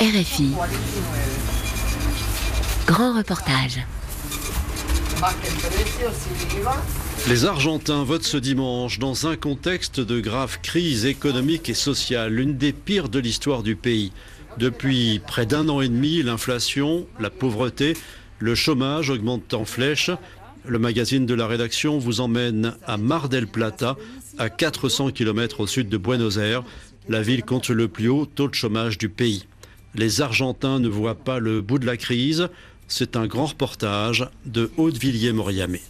RFI. Grand reportage. Les Argentins votent ce dimanche dans un contexte de grave crise économique et sociale, l'une des pires de l'histoire du pays. Depuis près d'un an et demi, l'inflation, la pauvreté, le chômage augmentent en flèche. Le magazine de la rédaction vous emmène à Mar del Plata, à 400 km au sud de Buenos Aires. La ville compte le plus haut taux de chômage du pays. Les Argentins ne voient pas le bout de la crise. C'est un grand reportage de Haute-Villiers-Moriamé.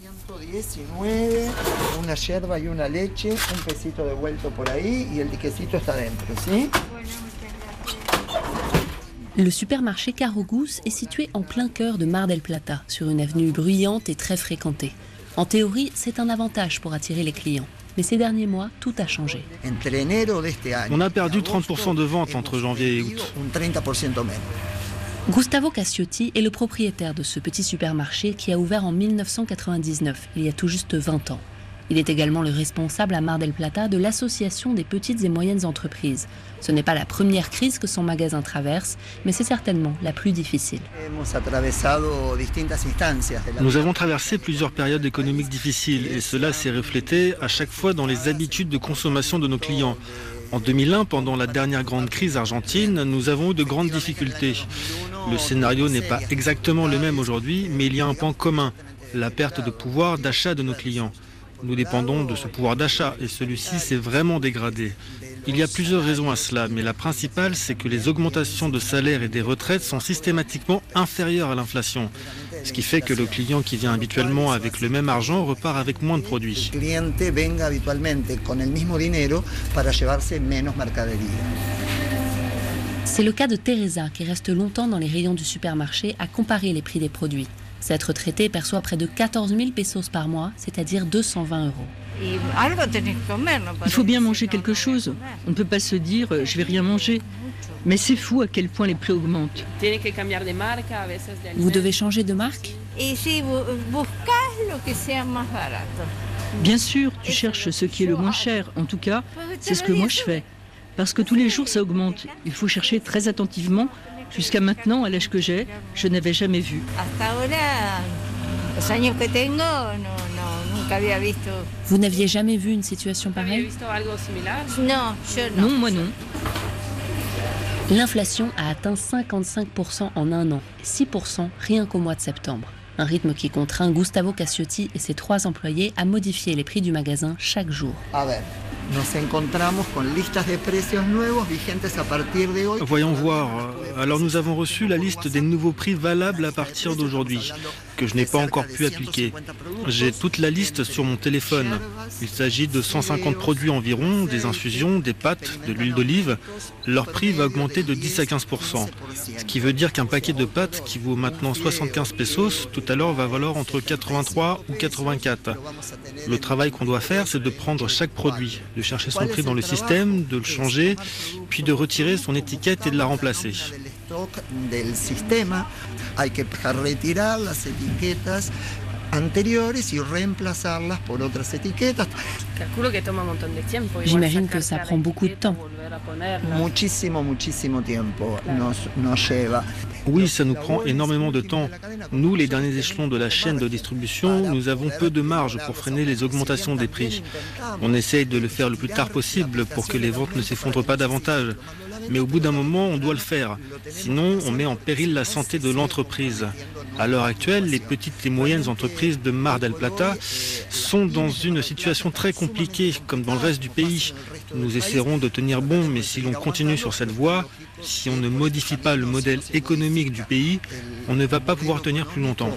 Le supermarché Carogous est situé en plein cœur de Mar del Plata, sur une avenue bruyante et très fréquentée. En théorie, c'est un avantage pour attirer les clients. Mais ces derniers mois, tout a changé. On a perdu 30% de ventes entre janvier et août. Gustavo Cassiotti est le propriétaire de ce petit supermarché qui a ouvert en 1999, il y a tout juste 20 ans. Il est également le responsable à Mar del Plata de l'association des petites et moyennes entreprises. Ce n'est pas la première crise que son magasin traverse, mais c'est certainement la plus difficile. Nous avons traversé plusieurs périodes économiques difficiles et cela s'est reflété à chaque fois dans les habitudes de consommation de nos clients. En 2001, pendant la dernière grande crise argentine, nous avons eu de grandes difficultés. Le scénario n'est pas exactement le même aujourd'hui, mais il y a un point commun, la perte de pouvoir d'achat de nos clients. Nous dépendons de ce pouvoir d'achat et celui-ci s'est vraiment dégradé. Il y a plusieurs raisons à cela, mais la principale, c'est que les augmentations de salaires et des retraites sont systématiquement inférieures à l'inflation. Ce qui fait que le client qui vient habituellement avec le même argent repart avec moins de produits. C'est le cas de Teresa qui reste longtemps dans les rayons du supermarché à comparer les prix des produits. Cette retraitée perçoit près de 14 000 pesos par mois, c'est-à-dire 220 euros. Il faut bien manger quelque chose. On ne peut pas se dire euh, je vais rien manger. Mais c'est fou à quel point les prix augmentent. Vous devez changer de marque? Bien sûr, tu cherches ce qui est le moins cher. En tout cas, c'est ce que moi je fais. Parce que tous les jours ça augmente. Il faut chercher très attentivement Jusqu'à maintenant, à l'âge que j'ai, je n'avais jamais vu. Vous n'aviez jamais vu une situation pareille? Non, moi non. L'inflation a atteint 55% en un an, 6% rien qu'au mois de septembre. Un rythme qui contraint Gustavo Cassiotti et ses trois employés à modifier les prix du magasin chaque jour. Voyons voir. Alors nous avons reçu la liste des nouveaux prix valables à partir d'aujourd'hui, que je n'ai pas encore pu appliquer. J'ai toute la liste sur mon téléphone. Il s'agit de 150 produits environ, des infusions, des pâtes, de l'huile d'olive. Leur prix va augmenter de 10 à 15% Ce qui veut dire qu'un paquet de pâtes qui vaut maintenant 75 pesos, tout à l'heure va valoir entre 83 ou 84. Le travail qu'on doit faire, c'est de prendre chaque produit, de chercher son prix dans le système, de le changer, puis de retirer son étiquette et de la remplacer. J'imagine que ça prend beaucoup de temps. Oui, ça nous prend énormément de temps. Nous, les derniers échelons de la chaîne de distribution, nous avons peu de marge pour freiner les augmentations des prix. On essaye de le faire le plus tard possible pour que les ventes ne s'effondrent pas davantage. Mais au bout d'un moment, on doit le faire. Sinon, on met en péril la santé de l'entreprise. À l'heure actuelle, les petites et moyennes entreprises de Mar del Plata sont dans une situation très compliquée, comme dans le reste du pays. Nous essaierons de tenir bon, mais si l'on continue sur cette voie, si on ne modifie pas le modèle économique du pays, on ne va pas pouvoir tenir plus longtemps.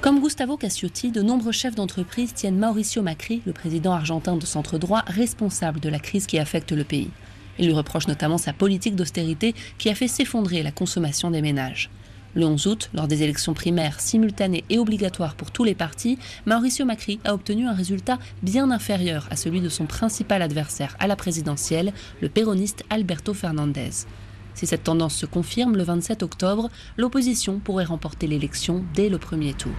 Comme Gustavo Cassiotti, de nombreux chefs d'entreprise tiennent Mauricio Macri, le président argentin de centre droit, responsable de la crise qui affecte le pays. Il lui reproche notamment sa politique d'austérité qui a fait s'effondrer la consommation des ménages. Le 11 août, lors des élections primaires simultanées et obligatoires pour tous les partis, Mauricio Macri a obtenu un résultat bien inférieur à celui de son principal adversaire à la présidentielle, le péroniste Alberto Fernandez. Si cette tendance se confirme le 27 octobre, l'opposition pourrait remporter l'élection dès le premier tour.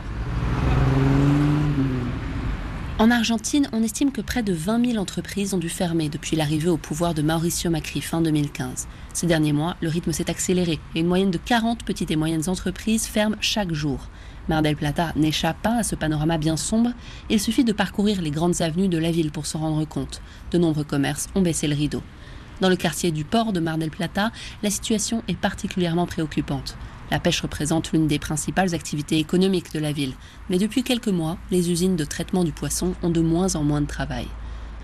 En Argentine, on estime que près de 20 000 entreprises ont dû fermer depuis l'arrivée au pouvoir de Mauricio Macri fin 2015. Ces derniers mois, le rythme s'est accéléré et une moyenne de 40 petites et moyennes entreprises ferment chaque jour. Mar del Plata n'échappe pas à ce panorama bien sombre. Il suffit de parcourir les grandes avenues de la ville pour s'en rendre compte. De nombreux commerces ont baissé le rideau. Dans le quartier du port de Mar del Plata, la situation est particulièrement préoccupante. La pêche représente l'une des principales activités économiques de la ville, mais depuis quelques mois, les usines de traitement du poisson ont de moins en moins de travail.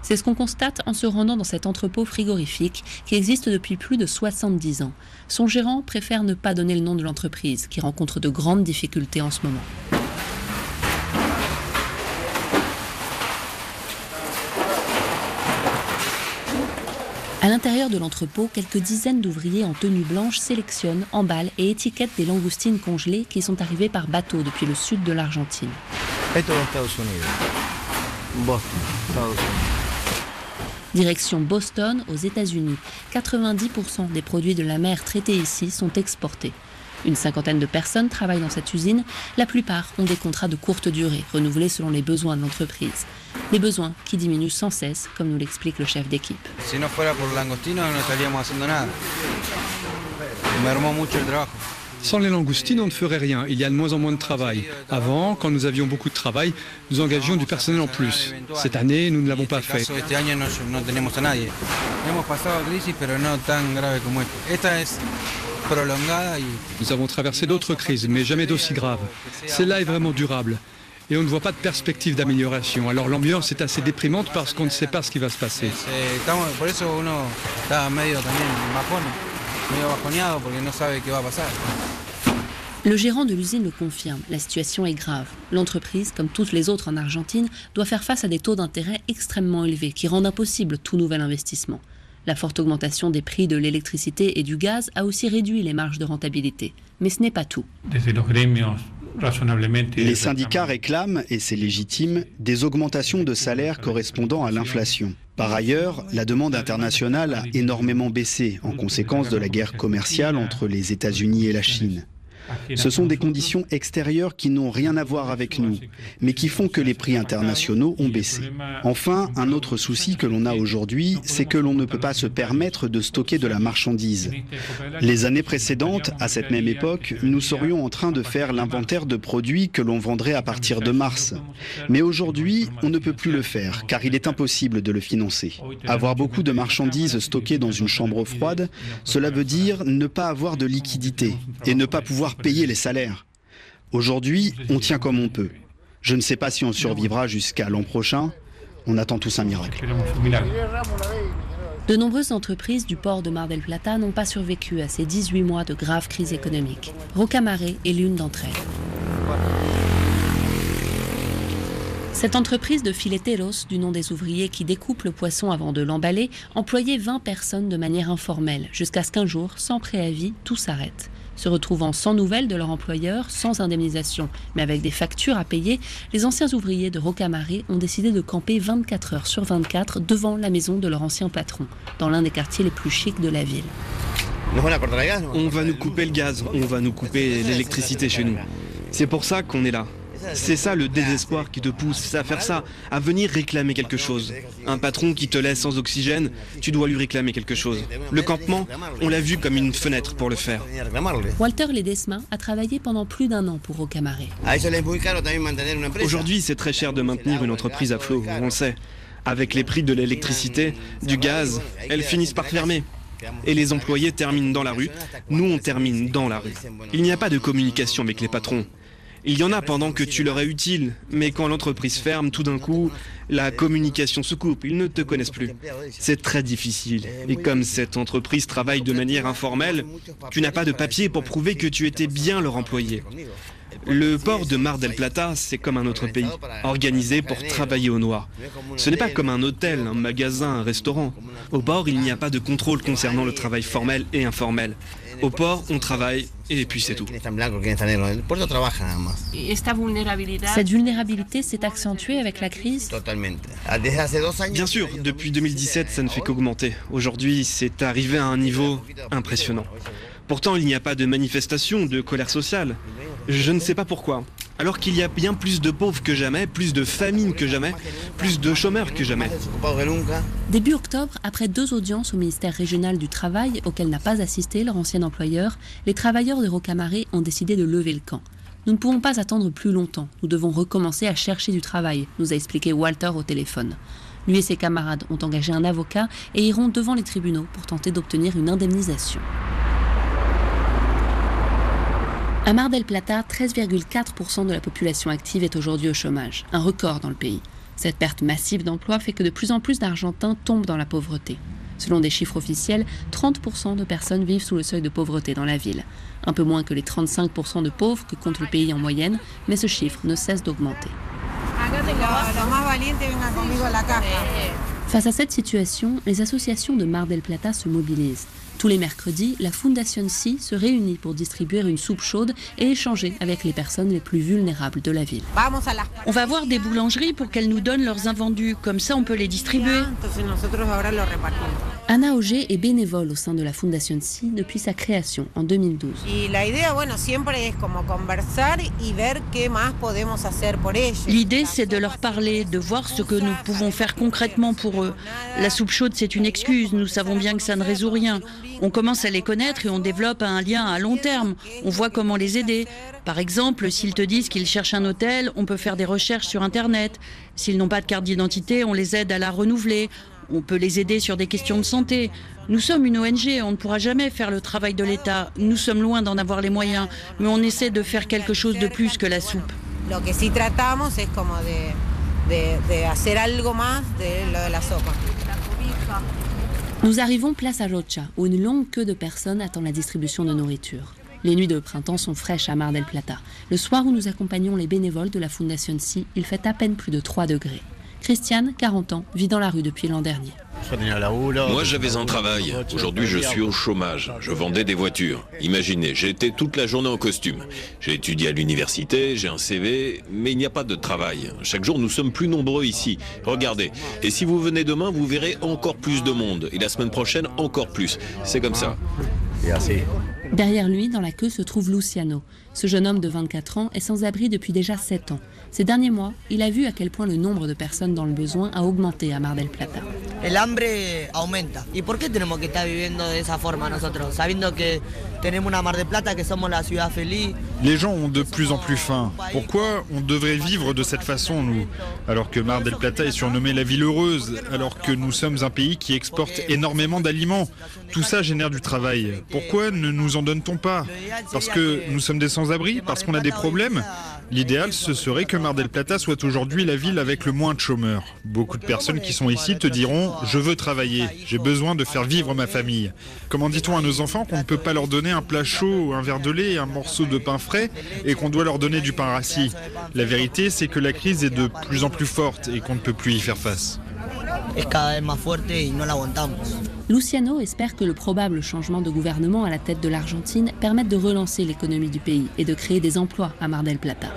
C'est ce qu'on constate en se rendant dans cet entrepôt frigorifique qui existe depuis plus de 70 ans. Son gérant préfère ne pas donner le nom de l'entreprise, qui rencontre de grandes difficultés en ce moment. À l'intérieur de l'entrepôt, quelques dizaines d'ouvriers en tenue blanche sélectionnent, emballent et étiquettent des langoustines congelées qui sont arrivées par bateau depuis le sud de l'Argentine. Direction Boston, aux États-Unis. 90% des produits de la mer traités ici sont exportés. Une cinquantaine de personnes travaillent dans cette usine. La plupart ont des contrats de courte durée, renouvelés selon les besoins de l'entreprise. Des besoins qui diminuent sans cesse, comme nous l'explique le chef d'équipe. Sans les langoustines, on ne ferait rien. Il y a de moins en moins de travail. Avant, quand nous avions beaucoup de travail, nous engagions du personnel en plus. Cette année, nous ne l'avons pas fait. Nous avons traversé d'autres crises, mais jamais d'aussi graves. Celle-là est vraiment durable. Et on ne voit pas de perspective d'amélioration. Alors l'ambiance est assez déprimante parce qu'on ne sait pas ce qui va se passer. Le gérant de l'usine le confirme, la situation est grave. L'entreprise, comme toutes les autres en Argentine, doit faire face à des taux d'intérêt extrêmement élevés qui rendent impossible tout nouvel investissement. La forte augmentation des prix de l'électricité et du gaz a aussi réduit les marges de rentabilité. Mais ce n'est pas tout. Les syndicats réclament, et c'est légitime, des augmentations de salaires correspondant à l'inflation. Par ailleurs, la demande internationale a énormément baissé en conséquence de la guerre commerciale entre les États-Unis et la Chine. Ce sont des conditions extérieures qui n'ont rien à voir avec nous, mais qui font que les prix internationaux ont baissé. Enfin, un autre souci que l'on a aujourd'hui, c'est que l'on ne peut pas se permettre de stocker de la marchandise. Les années précédentes, à cette même époque, nous serions en train de faire l'inventaire de produits que l'on vendrait à partir de mars. Mais aujourd'hui, on ne peut plus le faire, car il est impossible de le financer. Avoir beaucoup de marchandises stockées dans une chambre froide, cela veut dire ne pas avoir de liquidité et ne pas pouvoir payer les salaires. Aujourd'hui, on tient comme on peut. Je ne sais pas si on survivra jusqu'à l'an prochain. On attend tous un miracle. De nombreuses entreprises du port de Mar del Plata n'ont pas survécu à ces 18 mois de grave crise économique. Rocamaré est l'une d'entre elles. Cette entreprise de fileteros, du nom des ouvriers qui découpent le poisson avant de l'emballer, employait 20 personnes de manière informelle, jusqu'à ce qu'un jour, sans préavis, tout s'arrête. Se retrouvant sans nouvelles de leur employeur, sans indemnisation, mais avec des factures à payer, les anciens ouvriers de Rocamaré ont décidé de camper 24 heures sur 24 devant la maison de leur ancien patron, dans l'un des quartiers les plus chics de la ville. On va nous couper le gaz, on va nous couper l'électricité chez nous. C'est pour ça qu'on est là. C'est ça le désespoir qui te pousse à faire ça, à venir réclamer quelque chose. Un patron qui te laisse sans oxygène, tu dois lui réclamer quelque chose. Le campement, on l'a vu comme une fenêtre pour le faire. Walter Ledesma a travaillé pendant plus d'un an pour Rocamaré. Aujourd'hui, c'est très cher de maintenir une entreprise à flot, on le sait. Avec les prix de l'électricité, du gaz, elles finissent par fermer. Et les employés terminent dans la rue, nous on termine dans la rue. Il n'y a pas de communication avec les patrons. Il y en a pendant que tu leur es utile, mais quand l'entreprise ferme, tout d'un coup, la communication se coupe, ils ne te connaissent plus. C'est très difficile. Et comme cette entreprise travaille de manière informelle, tu n'as pas de papier pour prouver que tu étais bien leur employé. Le port de Mar del Plata, c'est comme un autre pays, organisé pour travailler au noir. Ce n'est pas comme un hôtel, un magasin, un restaurant. Au port, il n'y a pas de contrôle concernant le travail formel et informel. Au port, on travaille et puis c'est tout. Cette vulnérabilité s'est accentuée avec la crise Bien sûr, depuis 2017, ça ne fait qu'augmenter. Aujourd'hui, c'est arrivé à un niveau impressionnant. Pourtant, il n'y a pas de manifestation, de colère sociale. Je ne sais pas pourquoi. Alors qu'il y a bien plus de pauvres que jamais, plus de famines que jamais, plus de chômeurs que jamais. Début octobre, après deux audiences au ministère régional du Travail auxquelles n'a pas assisté leur ancien employeur, les travailleurs de Rocamaret ont décidé de lever le camp. Nous ne pouvons pas attendre plus longtemps, nous devons recommencer à chercher du travail, nous a expliqué Walter au téléphone. Lui et ses camarades ont engagé un avocat et iront devant les tribunaux pour tenter d'obtenir une indemnisation. À Mar del Plata, 13,4% de la population active est aujourd'hui au chômage, un record dans le pays. Cette perte massive d'emplois fait que de plus en plus d'Argentins tombent dans la pauvreté. Selon des chiffres officiels, 30% de personnes vivent sous le seuil de pauvreté dans la ville. Un peu moins que les 35% de pauvres que compte le pays en moyenne, mais ce chiffre ne cesse d'augmenter. Face à cette situation, les associations de Mar del Plata se mobilisent. Tous les mercredis, la Fondation Si se réunit pour distribuer une soupe chaude et échanger avec les personnes les plus vulnérables de la ville. On va voir des boulangeries pour qu'elles nous donnent leurs invendus, comme ça on peut les distribuer. Anna Auger est bénévole au sein de la Fondation Si depuis sa création en 2012. L'idée, c'est de leur parler, de voir ce que nous pouvons faire concrètement pour eux. La soupe chaude, c'est une excuse, nous savons bien que ça ne résout rien. On commence à les connaître et on développe un lien à long terme. On voit comment les aider. Par exemple, s'ils te disent qu'ils cherchent un hôtel, on peut faire des recherches sur Internet. S'ils n'ont pas de carte d'identité, on les aide à la renouveler. On peut les aider sur des questions de santé. Nous sommes une ONG, on ne pourra jamais faire le travail de l'État. Nous sommes loin d'en avoir les moyens, mais on essaie de faire quelque chose de plus que la soupe. Nous arrivons place à Rocha, où une longue queue de personnes attend la distribution de nourriture. Les nuits de printemps sont fraîches à Mar del Plata. Le soir où nous accompagnons les bénévoles de la Fondation Si, il fait à peine plus de 3 degrés. Christiane, 40 ans, vit dans la rue depuis l'an dernier. Moi, j'avais un travail. Aujourd'hui, je suis au chômage. Je vendais des voitures. Imaginez, j'ai été toute la journée en costume. J'ai étudié à l'université, j'ai un CV, mais il n'y a pas de travail. Chaque jour, nous sommes plus nombreux ici. Regardez. Et si vous venez demain, vous verrez encore plus de monde. Et la semaine prochaine, encore plus. C'est comme ça. Derrière lui, dans la queue, se trouve Luciano. Ce jeune homme de 24 ans est sans abri depuis déjà 7 ans. Ces derniers mois, il a vu à quel point le nombre de personnes dans le besoin a augmenté à Mar del Plata. El hambre aumenta. ¿Y por qué tenemos que estar viviendo de esa forma nosotros? Sabiendo que tenemos una Mar del Plata, que somos la ciudad feliz? Les gens ont de plus en plus faim. Pourquoi on devrait vivre de cette façon, nous Alors que Mar del Plata est surnommée la ville heureuse, alors que nous sommes un pays qui exporte énormément d'aliments? Tout ça génère du travail. Pourquoi ne nous en donne-t-on pas? Parce que nous sommes des sans-abri? Parce qu'on a des problèmes? L'idéal, ce serait que Mar del Plata soit aujourd'hui la ville avec le moins de chômeurs. Beaucoup de personnes qui sont ici te diront ⁇ Je veux travailler, j'ai besoin de faire vivre ma famille ⁇ Comment dit-on à nos enfants qu'on ne peut pas leur donner un plat chaud, un verre de lait, un morceau de pain frais et qu'on doit leur donner du pain rassis? La vérité, c'est que la crise est de plus en plus forte et qu'on ne peut plus y faire face. Luciano espère que le probable changement de gouvernement à la tête de l'Argentine permette de relancer l'économie du pays et de créer des emplois à Mar del Plata.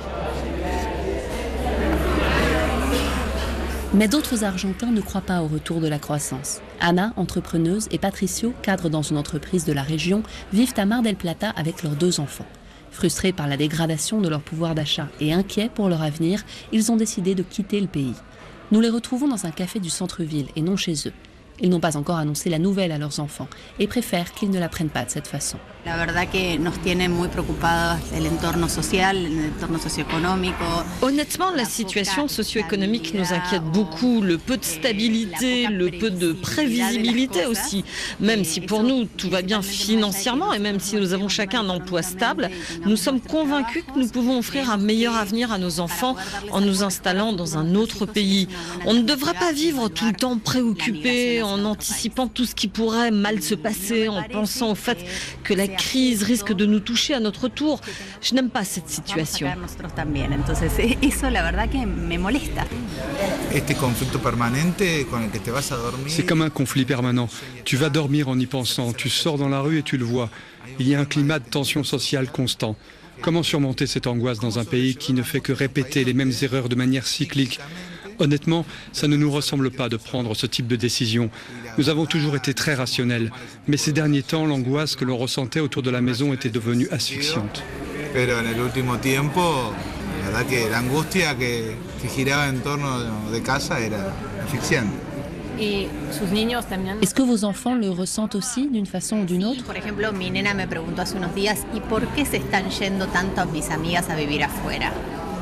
Mais d'autres Argentins ne croient pas au retour de la croissance. Anna, entrepreneuse, et Patricio, cadre dans une entreprise de la région, vivent à Mar del Plata avec leurs deux enfants. Frustrés par la dégradation de leur pouvoir d'achat et inquiets pour leur avenir, ils ont décidé de quitter le pays. Nous les retrouvons dans un café du centre-ville et non chez eux. Ils n'ont pas encore annoncé la nouvelle à leurs enfants et préfèrent qu'ils ne la prennent pas de cette façon. Honnêtement, la situation socio-économique nous inquiète beaucoup. Le peu de stabilité, le peu de prévisibilité aussi. Même si pour nous tout va bien financièrement et même si nous avons chacun un emploi stable, nous sommes convaincus que nous pouvons offrir un meilleur avenir à nos enfants en nous installant dans un autre pays. On ne devrait pas vivre tout le temps préoccupé en anticipant tout ce qui pourrait mal se passer, en pensant au fait que la crise risque de nous toucher à notre tour. Je n'aime pas cette situation. C'est comme un conflit permanent. Tu vas dormir en y pensant, tu sors dans la rue et tu le vois. Il y a un climat de tension sociale constant. Comment surmonter cette angoisse dans un pays qui ne fait que répéter les mêmes erreurs de manière cyclique? Honnêtement, ça ne nous ressemble pas de prendre ce type de décision. Nous avons toujours été très rationnels, mais ces derniers temps, l'angoisse que l'on ressentait autour de la maison était devenue asphyxiante. La verdad que la angustia que, que giraba en torno de casa era asfixiante. Est-ce que vos enfants le ressentent aussi d'une façon ou d'une autre?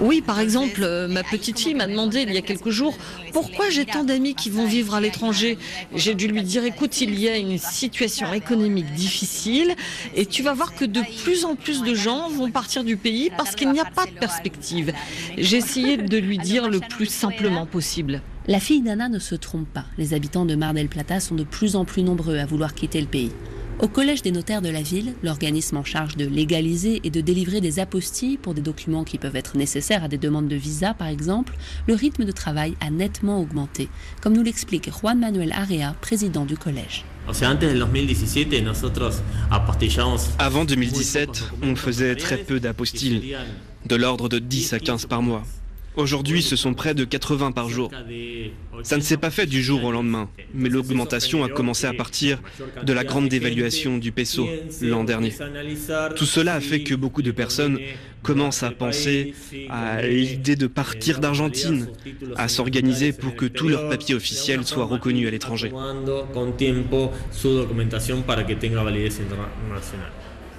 Oui, par exemple, euh, ma petite fille m'a demandé il y a quelques jours pourquoi j'ai tant d'amis qui vont vivre à l'étranger? J'ai dû lui dire écoute, il y a une situation économique difficile et tu vas voir que de plus en plus de gens vont partir du pays parce qu'il n'y a pas de perspective. J'ai essayé de lui dire le plus simplement possible. La fille d'Anna ne se trompe pas. Les habitants de Mar del Plata sont de plus en plus nombreux à vouloir quitter le pays. Au Collège des notaires de la ville, l'organisme en charge de légaliser et de délivrer des apostilles pour des documents qui peuvent être nécessaires à des demandes de visa par exemple, le rythme de travail a nettement augmenté, comme nous l'explique Juan Manuel Area, président du collège. Avant 2017, on faisait très peu d'apostilles, de l'ordre de 10 à 15 par mois. Aujourd'hui, ce sont près de 80 par jour. Ça ne s'est pas fait du jour au lendemain, mais l'augmentation a commencé à partir de la grande dévaluation du peso l'an dernier. Tout cela a fait que beaucoup de personnes commencent à penser à l'idée de partir d'Argentine, à s'organiser pour que tous leurs papiers officiels soient reconnus à l'étranger.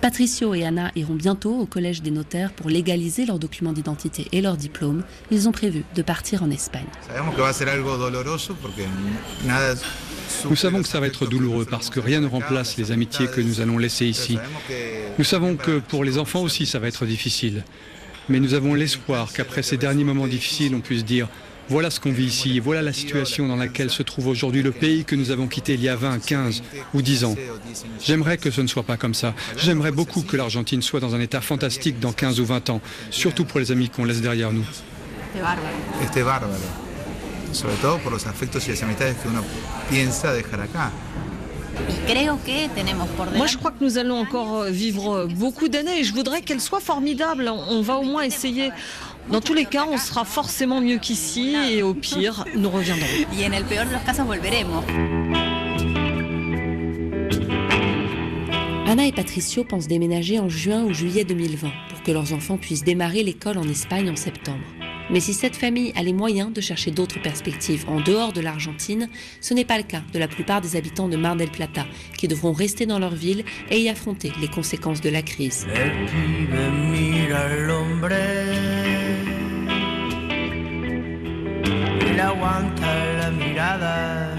Patricio et Anna iront bientôt au Collège des notaires pour légaliser leurs documents d'identité et leurs diplômes. Ils ont prévu de partir en Espagne. Nous savons que ça va être douloureux parce que rien ne remplace les amitiés que nous allons laisser ici. Nous savons que pour les enfants aussi ça va être difficile. Mais nous avons l'espoir qu'après ces derniers moments difficiles, on puisse dire voilà ce qu'on vit ici, voilà la situation dans laquelle se trouve aujourd'hui le pays que nous avons quitté il y a 20, 15 ou 10 ans. J'aimerais que ce ne soit pas comme ça. J'aimerais beaucoup que l'Argentine soit dans un état fantastique dans 15 ou 20 ans, surtout pour les amis qu'on laisse derrière nous. Este bárbaro. Sobre todo por los afectos y las amistades que uno piensa dejar acá. Moi, je crois que nous allons encore vivre beaucoup d'années et je voudrais qu'elles soient formidables. On va au moins essayer. Dans tous les cas, on sera forcément mieux qu'ici et au pire, nous reviendrons. Y en el peor de los casos volveremos. Anna et Patricio pensent déménager en juin ou juillet 2020 pour que leurs enfants puissent démarrer l'école en Espagne en septembre. Mais si cette famille a les moyens de chercher d'autres perspectives en dehors de l'Argentine, ce n'est pas le cas de la plupart des habitants de Mar del Plata, qui devront rester dans leur ville et y affronter les conséquences de la crise. Aguanta la mirada.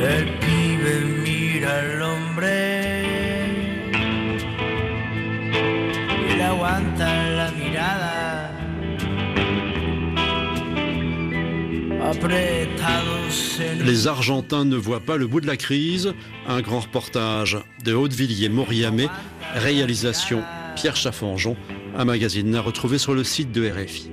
El pibe mira aguanta la mirada. Les Argentins ne voient pas le bout de la crise. Un grand reportage de Hautevilliers Moriamé, réalisation Pierre Chaffanjon, un magazine à retrouver sur le site de RFI.